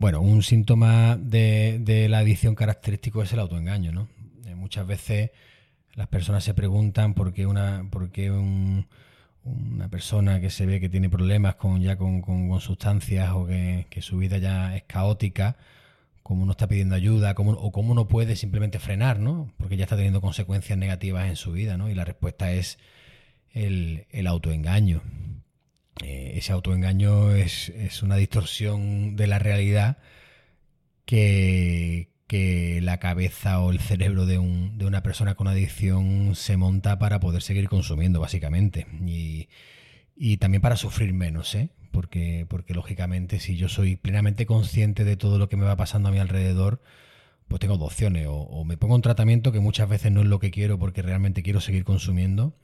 Bueno, un síntoma de, la adicción característico es el autoengaño, ¿no? Eh, muchas veces las personas se preguntan por qué una, por qué una persona que se ve que tiene problemas con ya con, sustancias o que, su vida ya es caótica, cómo no está pidiendo ayuda, cómo, o cómo no puede simplemente frenar, ¿no? Porque ya está teniendo consecuencias negativas en su vida, ¿no? Y la respuesta es el, el autoengaño. Eh, ese autoengaño es, una distorsión de la realidad que, la cabeza o el cerebro de, una persona con adicción se monta para poder seguir consumiendo, básicamente. Y, también para sufrir menos, ¿eh? Porque, porque lógicamente si yo soy plenamente consciente de todo lo que me va pasando a mi alrededor, pues tengo dos opciones. o me pongo un tratamiento que muchas veces no es lo que quiero porque realmente quiero seguir consumiendo,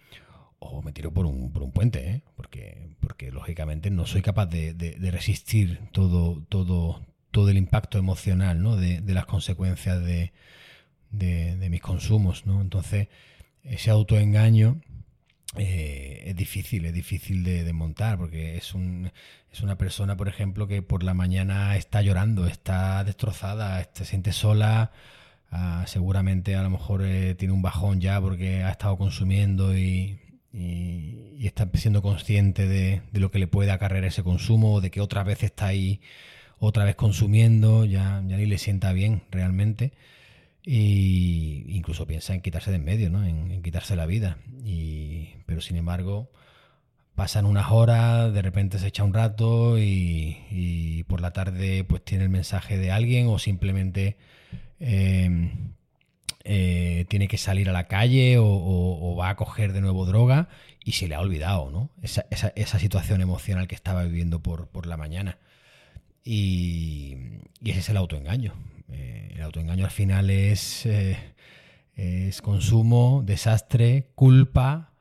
o me tiro por un, por un puente, ¿eh? porque, porque lógicamente no soy capaz de, resistir todo, todo, todo el impacto emocional ¿no? de, las consecuencias de, mis consumos. ¿no? Entonces, ese autoengaño eh, es difícil, es difícil de, montar, porque es, un, es una persona, por ejemplo, que por la mañana está llorando, está destrozada, se siente sola. Ah, seguramente a lo mejor eh, tiene un bajón ya porque ha estado consumiendo y, y, está siendo consciente de, lo que le puede acarrear ese consumo, de que otra vez está ahí, otra vez consumiendo, ya, ya ni le sienta bien realmente. Y incluso piensa en quitarse de en medio, ¿no? en, quitarse la vida. Y, pero sin embargo, pasan unas horas, de repente se echa un rato y, por la tarde pues tiene el mensaje de alguien o simplemente eh, eh, tiene que salir a la calle o, va a coger de nuevo droga y se le ha olvidado, ¿no? Esa, situación emocional que estaba viviendo por, la mañana. Y, ese es el autoengaño. Eh, el autoengaño al final es, eh, es consumo, desastre, culpa.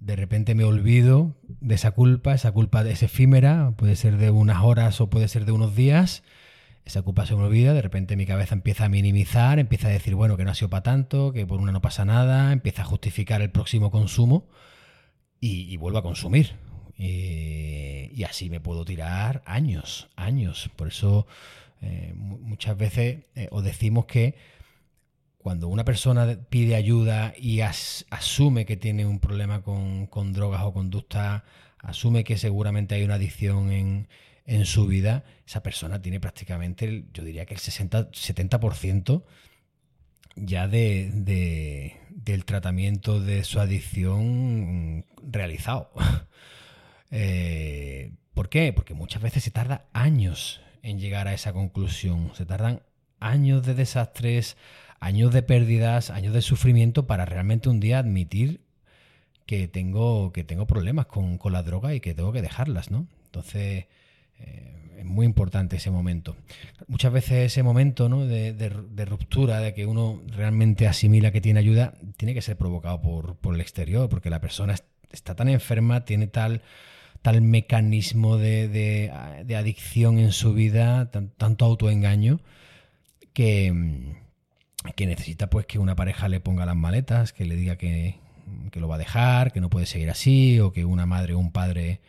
De repente me olvido de esa culpa, esa culpa es efímera, puede ser de unas horas o puede ser de unos días esa culpa se me olvida, de repente mi cabeza empieza a minimizar, empieza a decir, bueno, que no ha sido para tanto, que por una no pasa nada, empieza a justificar el próximo consumo y, vuelvo a consumir. y así me puedo tirar años, años. Por eso eh, muchas veces eh, os decimos que cuando una persona pide ayuda y asume que tiene un problema con, con drogas o conducta, asume que seguramente hay una adicción en, en su vida, esa persona tiene prácticamente, yo diría que el 60, 70% ya de, del tratamiento de su adicción realizado. Eh, ¿Por qué? Porque muchas veces se tarda años en llegar a esa conclusión. Se tardan años de desastres, años de pérdidas, años de sufrimiento para realmente un día admitir que tengo, que tengo problemas con, con la droga y que tengo que dejarlas, ¿no? Entonces, eh, es muy importante ese momento. Muchas veces ese momento de, ruptura, de que uno realmente asimila que tiene ayuda, tiene que ser provocado por, el exterior, porque la persona está tan enferma, tiene tal, tal mecanismo de, adicción en su vida, tanto autoengaño, que, que, necesita pues que una pareja le ponga las maletas, que le diga que, que lo va a dejar, que no puede seguir así, o que una madre o un padre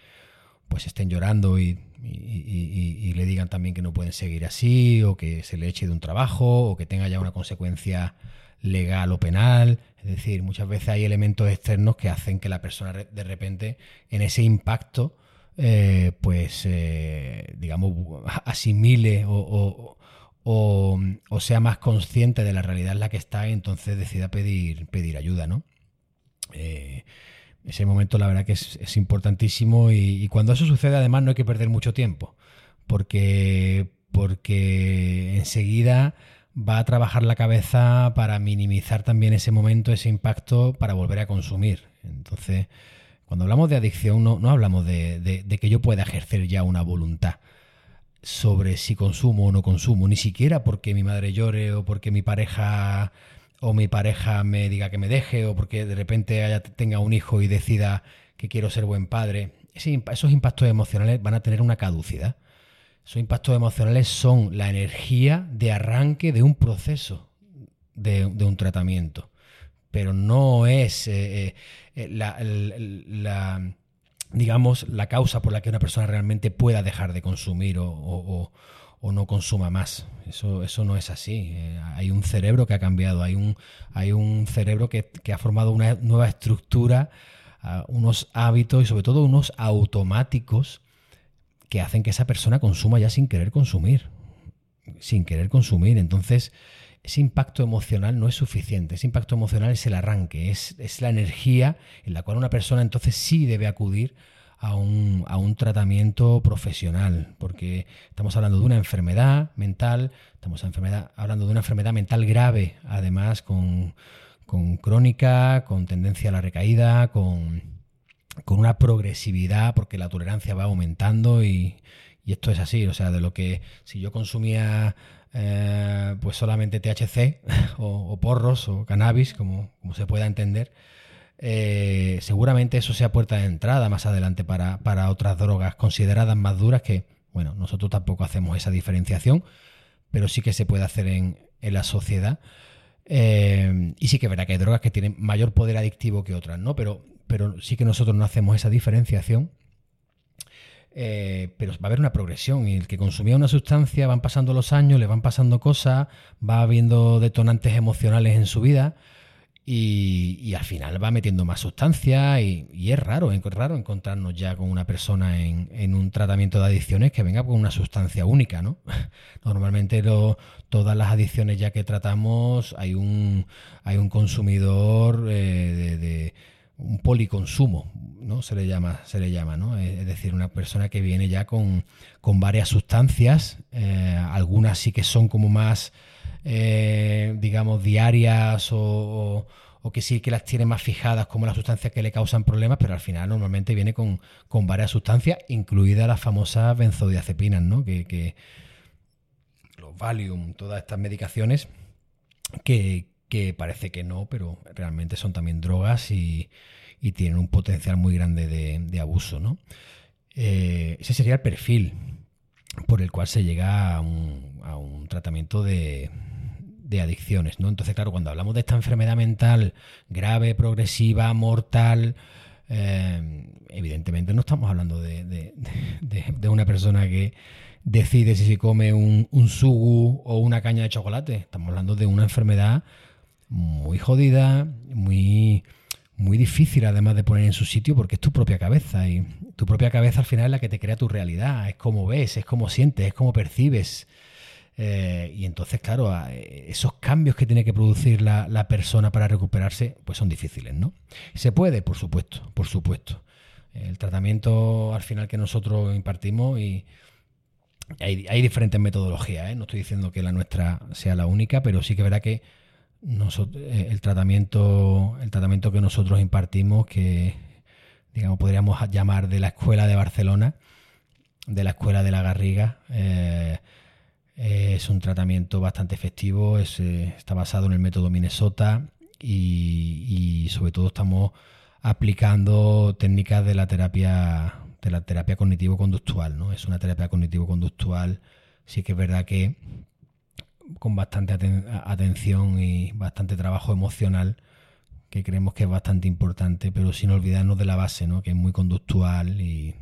pues estén llorando y y, le digan también que no pueden seguir así, o que se le eche de un trabajo, o que tenga ya una consecuencia legal o penal. Es decir, muchas veces hay elementos externos que hacen que la persona de repente, en ese impacto, eh, pues, eh, digamos, asimile o, o, sea más consciente de la realidad en la que está y entonces decida pedir, pedir ayuda, ¿no? Eh, ese momento la verdad que es, importantísimo y, cuando eso sucede además no hay que perder mucho tiempo porque, porque enseguida va a trabajar la cabeza para minimizar también ese momento, ese impacto para volver a consumir. Entonces, cuando hablamos de adicción no, no hablamos de, de que yo pueda ejercer ya una voluntad sobre si consumo o no consumo, ni siquiera porque mi madre llore o porque mi pareja o mi pareja me diga que me deje, o porque de repente haya, tenga un hijo y decida que quiero ser buen padre, esos impactos emocionales van a tener una caducidad. Esos impactos emocionales son la energía de arranque de un proceso, de, un tratamiento. Pero no es eh, eh, la, digamos, la causa por la que una persona realmente pueda dejar de consumir o, no consuma más. Eso, eso no es así. Eh, hay un cerebro que ha cambiado, hay un, hay un cerebro que, ha formado una nueva estructura, ah, unos hábitos y sobre todo unos automáticos que hacen que esa persona consuma ya sin querer consumir. Sin querer consumir. Entonces, ese impacto emocional no es suficiente. Ese impacto emocional es el arranque, es, es la energía en la cual una persona entonces sí debe acudir a un, a un tratamiento profesional, porque estamos hablando de una enfermedad mental, estamos enfermedad, hablando de una enfermedad mental grave, además con, con crónica, con tendencia a la recaída, con, con una progresividad, porque la tolerancia va aumentando y, y esto es así, o sea, de lo que si yo consumía eh, pues solamente THC o, porros o cannabis, como, como se pueda entender, eh, seguramente eso sea puerta de entrada más adelante para, otras drogas consideradas más duras que, bueno, nosotros tampoco hacemos esa diferenciación, pero sí que se puede hacer en, la sociedad. Eh, y sí que verá que hay drogas que tienen mayor poder adictivo que otras, ¿no? Pero, pero sí que nosotros no hacemos esa diferenciación. Eh, pero va a haber una progresión y el que consumía una sustancia van pasando los años, le van pasando cosas, va habiendo detonantes emocionales en su vida y, al final va metiendo más sustancia y, es raro, es raro encontrarnos ya con una persona en, un tratamiento de adicciones que venga con una sustancia única, ¿no? Normalmente todas las adicciones ya que tratamos hay un, hay un consumidor eh, de, un policonsumo, ¿no? Se le llama, se le llama, ¿no? Es decir, una persona que viene ya con, varias sustancias, eh, algunas sí que son como más eh, digamos, diarias o, que sí que las tiene más fijadas como las sustancias que le causan problemas, pero al final normalmente viene con, varias sustancias, incluidas las famosas benzodiazepinas, ¿no? Que, los Valium, todas estas medicaciones que, parece que no, pero realmente son también drogas y, tienen un potencial muy grande de, abuso, ¿no? Eh, ese sería el perfil por el cual se llega a un tratamiento de, adicciones, ¿no? Entonces, claro, cuando hablamos de esta enfermedad mental grave, progresiva, mortal, eh, evidentemente no estamos hablando de, una persona que decide si se come un, un sugu o una caña de chocolate. Estamos hablando de una enfermedad muy jodida, muy difícil además de poner en su sitio porque es tu propia cabeza y tu propia cabeza al final es la que te crea tu realidad, es como ves, es como sientes, es como percibes. Eh, y entonces, claro, esos cambios que tiene que producir la, persona para recuperarse, pues son difíciles, ¿no? Se puede, por supuesto, por supuesto. El tratamiento al final que nosotros impartimos y hay, diferentes metodologías, ¿eh? no estoy diciendo que la nuestra sea la única, pero sí que verá que eh, el tratamiento, el tratamiento que nosotros impartimos, que digamos podríamos llamar de la escuela de Barcelona, de la escuela de la Garriga, eh, eh, es un tratamiento bastante efectivo, eh, está basado en el método Minnesota y, sobre todo estamos aplicando técnicas de la terapia de la terapia cognitivo-conductual, ¿no? Es una terapia cognitivo-conductual, sí que es verdad que con bastante atención y bastante trabajo emocional, que creemos que es bastante importante, pero sin olvidarnos de la base, ¿no? Que es muy conductual y,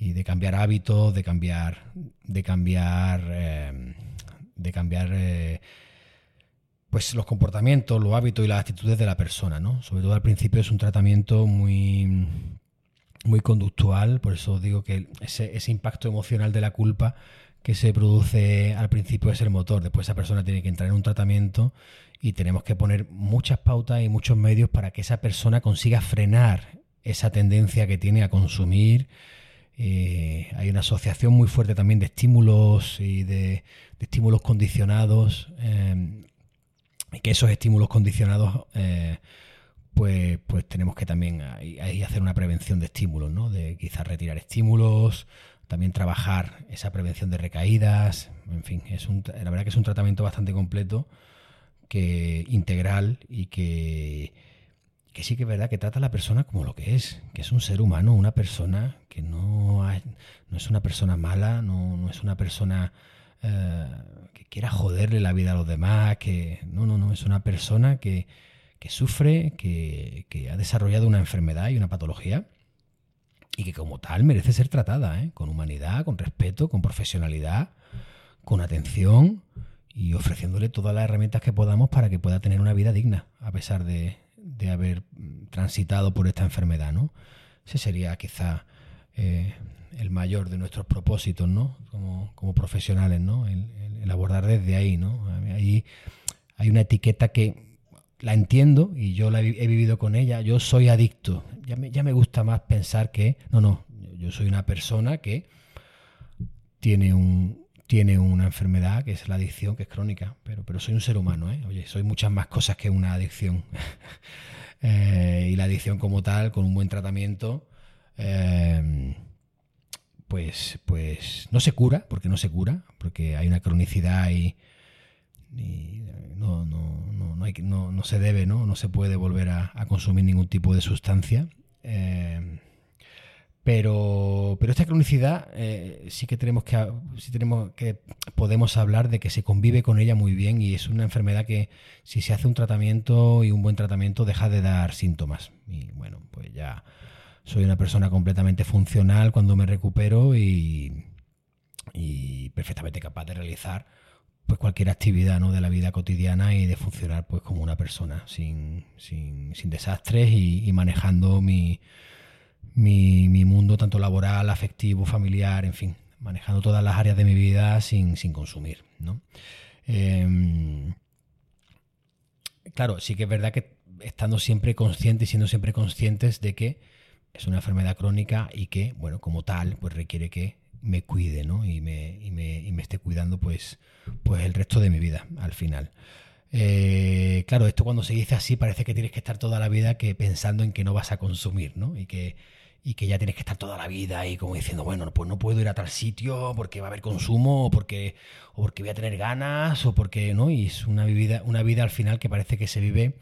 y de cambiar hábitos, de cambiar, de cambiar, eh, de cambiar eh, pues los comportamientos, los hábitos y las actitudes de la persona, ¿no? Sobre todo al principio es un tratamiento muy, muy conductual, por eso digo que ese, ese impacto emocional de la culpa que se produce al principio es el motor. Después esa persona tiene que entrar en un tratamiento y tenemos que poner muchas pautas y muchos medios para que esa persona consiga frenar esa tendencia que tiene a consumir eh, hay una asociación muy fuerte también de estímulos y de, estímulos condicionados. Eh, y que esos estímulos condicionados, eh, pues, pues tenemos que también ahí, hacer una prevención de estímulos, ¿no? De quizás retirar estímulos, también trabajar esa prevención de recaídas. En fin, es un, la verdad que es un tratamiento bastante completo, que integral y que que sí que es verdad que trata a la persona como lo que es, que es un ser humano, una persona que no, no es una persona mala, no, es una persona eh, que quiera joderle la vida a los demás, que no, no, no, es una persona que, sufre, que, ha desarrollado una enfermedad y una patología y que como tal merece ser tratada, ¿eh? con humanidad, con respeto, con profesionalidad, con atención y ofreciéndole todas las herramientas que podamos para que pueda tener una vida digna, a pesar de, haber transitado por esta enfermedad, ¿no? Ese sería quizá eh, el mayor de nuestros propósitos, ¿no? Como, profesionales, ¿no? El, abordar desde ahí, ¿no? Ahí hay una etiqueta que la entiendo y yo la he, vivido con ella. Yo soy adicto. Ya me, ya me gusta más pensar que, no, no, yo soy una persona que tiene un, tiene una enfermedad que es la adicción, que es crónica, pero, pero soy un ser humano, ¿eh? Oye, soy muchas más cosas que una adicción. Eh, y la adicción como tal, con un buen tratamiento, eh, pues, pues no se cura, porque no se cura, porque hay una cronicidad y, no, no, no, hay, no, no se debe, ¿no? no se puede volver a, consumir ningún tipo de sustancia. Eh, pero, pero esta cronicidad eh, sí que tenemos que sí tenemos que podemos hablar de que se convive con ella muy bien y es una enfermedad que si se hace un tratamiento y un buen tratamiento deja de dar síntomas. Y bueno, pues ya soy una persona completamente funcional cuando me recupero y, perfectamente capaz de realizar pues cualquier actividad ¿no? de la vida cotidiana y de funcionar pues como una persona sin, sin, sin desastres y, manejando mi, mi, mi, mundo tanto laboral, afectivo, familiar, en fin, manejando todas las áreas de mi vida sin, sin consumir. ¿no? Em, claro, sí que es verdad que estando siempre conscientes y siendo siempre conscientes de que es una enfermedad crónica y que, bueno, como tal, pues requiere que me cuide, ¿no? Y me, y me, y me esté cuidando, pues, pues el resto de mi vida, al final. Eh, claro, esto cuando se dice así parece que tienes que estar toda la vida que pensando en que no vas a consumir, ¿no? Y que, y que ya tienes que estar toda la vida ahí como diciendo, bueno, pues no puedo ir a tal sitio porque va a haber consumo o porque, o porque voy a tener ganas o porque, ¿no? Y es una vida, una vida al final que parece que se vive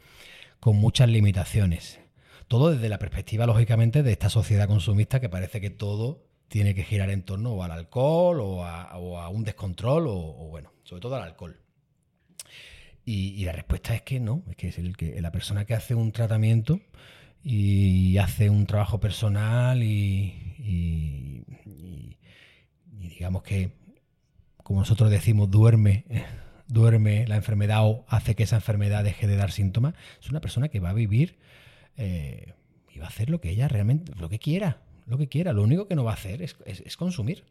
con muchas limitaciones. Todo desde la perspectiva, lógicamente, de esta sociedad consumista que parece que todo tiene que girar en torno al alcohol o a, un descontrol o, bueno, sobre todo al alcohol. Y, la respuesta es que no, es que es el que la persona que hace un tratamiento y hace un trabajo personal y, digamos que, como nosotros decimos, duerme duerme la enfermedad o hace que esa enfermedad deje de dar síntomas, es una persona que va a vivir eh, y va a hacer lo que ella realmente, lo que quiera, lo que quiera. Lo único que no va a hacer es, consumir.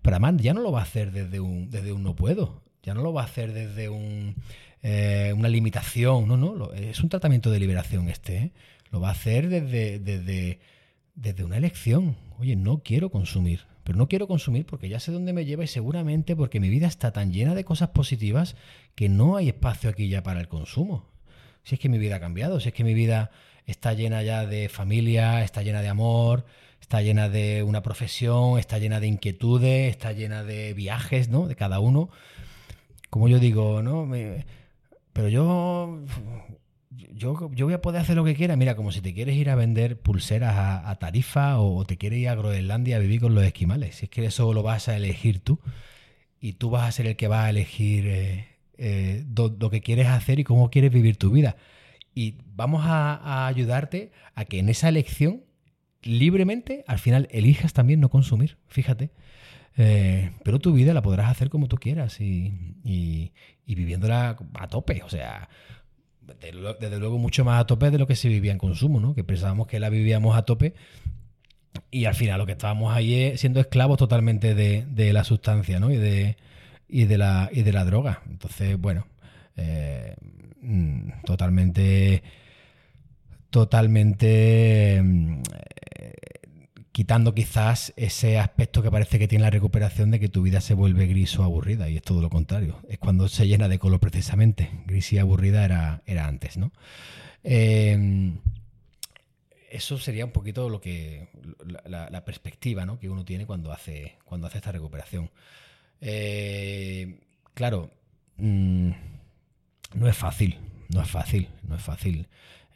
Pero además ya no lo va a hacer desde un, desde un no puedo, ya no lo va a hacer desde un, eh, una limitación, no, no, es un tratamiento de liberación este, ¿eh? lo va a hacer desde, desde, desde una elección. Oye, no quiero consumir, pero no quiero consumir porque ya sé dónde me lleva y seguramente porque mi vida está tan llena de cosas positivas que no hay espacio aquí ya para el consumo. Si es que mi vida ha cambiado, si es que mi vida está llena ya de familia, está llena de amor, está llena de una profesión, está llena de inquietudes, está llena de viajes, ¿no? De cada uno. Como yo digo, ¿no? pero yo, yo, yo voy a poder hacer lo que quiera. Mira, como si te quieres ir a vender pulseras a, Tarifa o, te quieres ir a Groenlandia a vivir con los esquimales. Si es que eso lo vas a elegir tú y tú vas a ser el que va a elegir eh, eh, lo que quieres hacer y cómo quieres vivir tu vida y vamos a, ayudarte a que en esa elección libremente al final elijas también no consumir, fíjate. Eh, pero tu vida la podrás hacer como tú quieras y, y, viviéndola a tope, o sea, desde luego mucho más a tope de lo que se vivía en consumo, ¿no? Que pensábamos que la vivíamos a tope y al final lo que estábamos ahí siendo esclavos totalmente de, la sustancia, ¿no? Y de, y de, la, y de la droga. Entonces, bueno, eh, Mm, totalmente, totalmente mm, quitando quizás ese aspecto que parece que tiene la recuperación de que tu vida se vuelve gris o aburrida, y es todo lo contrario. Es cuando se llena de color precisamente. Gris y aburrida era, era antes, ¿no? Eh, eso sería un poquito lo que la, perspectiva que uno tiene cuando hace, cuando hace esta recuperación. Eh, claro, mm, no es fácil, no es fácil, no es fácil.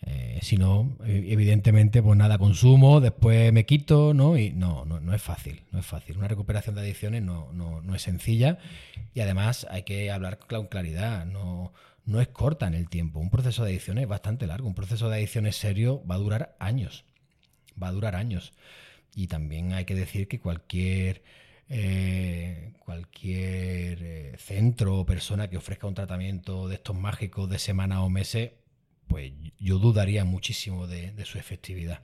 Eh, si no, evidentemente, pues nada, consumo, después me quito, ¿no? Y no, no, no es fácil, no es fácil. Una recuperación de adicciones no, no, no es sencilla y además hay que hablar con claridad, no, no es corta en el tiempo. Un proceso de adicciones es bastante largo, un proceso de adicciones serio va a durar años, va a durar años. Y también hay que decir que cualquier eh, cualquier eh, centro o persona que ofrezca un tratamiento de estos mágicos de semana o meses, pues yo dudaría muchísimo de, su efectividad.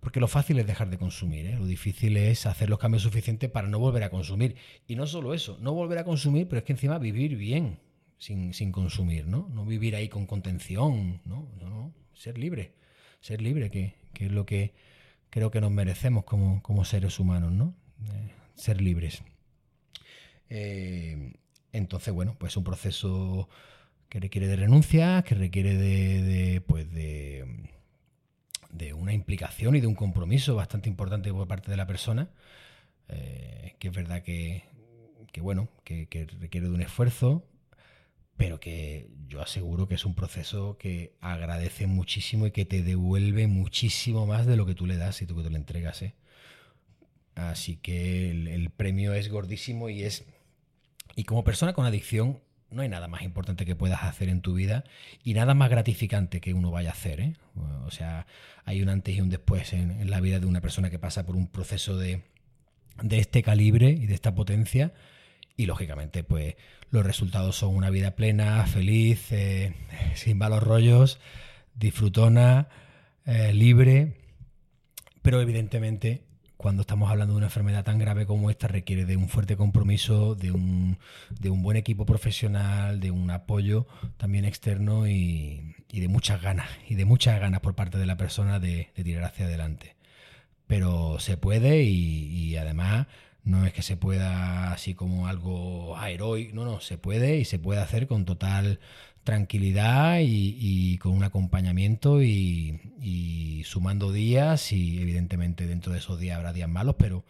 Porque lo fácil es dejar de consumir, ¿eh? lo difícil es hacer los cambios suficientes para no volver a consumir. Y no solo eso, no volver a consumir, pero es que encima vivir bien sin, consumir, ¿no? No vivir ahí con contención, ¿no? no, ser libre, ser libre, que, es lo que creo que nos merecemos como, como seres humanos, ¿no? ser libres. Eh, entonces, bueno, pues es un proceso que requiere de renuncia, que requiere de, pues de, de, una implicación y de un compromiso bastante importante por parte de la persona, eh, que es verdad que, bueno, que, que, requiere de un esfuerzo, pero que yo aseguro que es un proceso que agradece muchísimo y que te devuelve muchísimo más de lo que tú le das y tú que tú le entregas. ¿eh? Así que el, premio es gordísimo y es... Y como persona con adicción, no hay nada más importante que puedas hacer en tu vida y nada más gratificante que uno vaya a hacer. ¿eh? O sea, hay un antes y un después en, la vida de una persona que pasa por un proceso de, de este calibre y de esta potencia. Y lógicamente, pues los resultados son una vida plena, feliz, eh, sin malos rollos, disfrutona, eh, libre. Pero evidentemente cuando estamos hablando de una enfermedad tan grave como esta, requiere de un fuerte compromiso, de un, de un buen equipo profesional, de un apoyo también externo y, de muchas ganas, y de muchas ganas por parte de la persona de, tirar hacia adelante. Pero se puede y, además no es que se pueda así como algo heroico, no, no, se puede y se puede hacer con total tranquilidad y, con un acompañamiento y, sumando días y evidentemente dentro de esos días habrá días malos, pero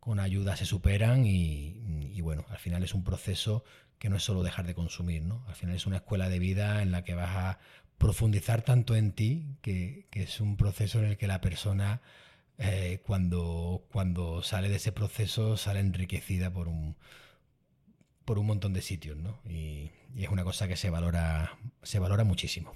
con ayuda se superan y, bueno, al final es un proceso que no es solo dejar de consumir, ¿no? Al final es una escuela de vida en la que vas a profundizar tanto en ti que, es un proceso en el que la persona eh, cuando, cuando sale de ese proceso sale enriquecida por un, por un montón de sitios, ¿no? Y, y es una cosa que se valora, se valora muchísimo.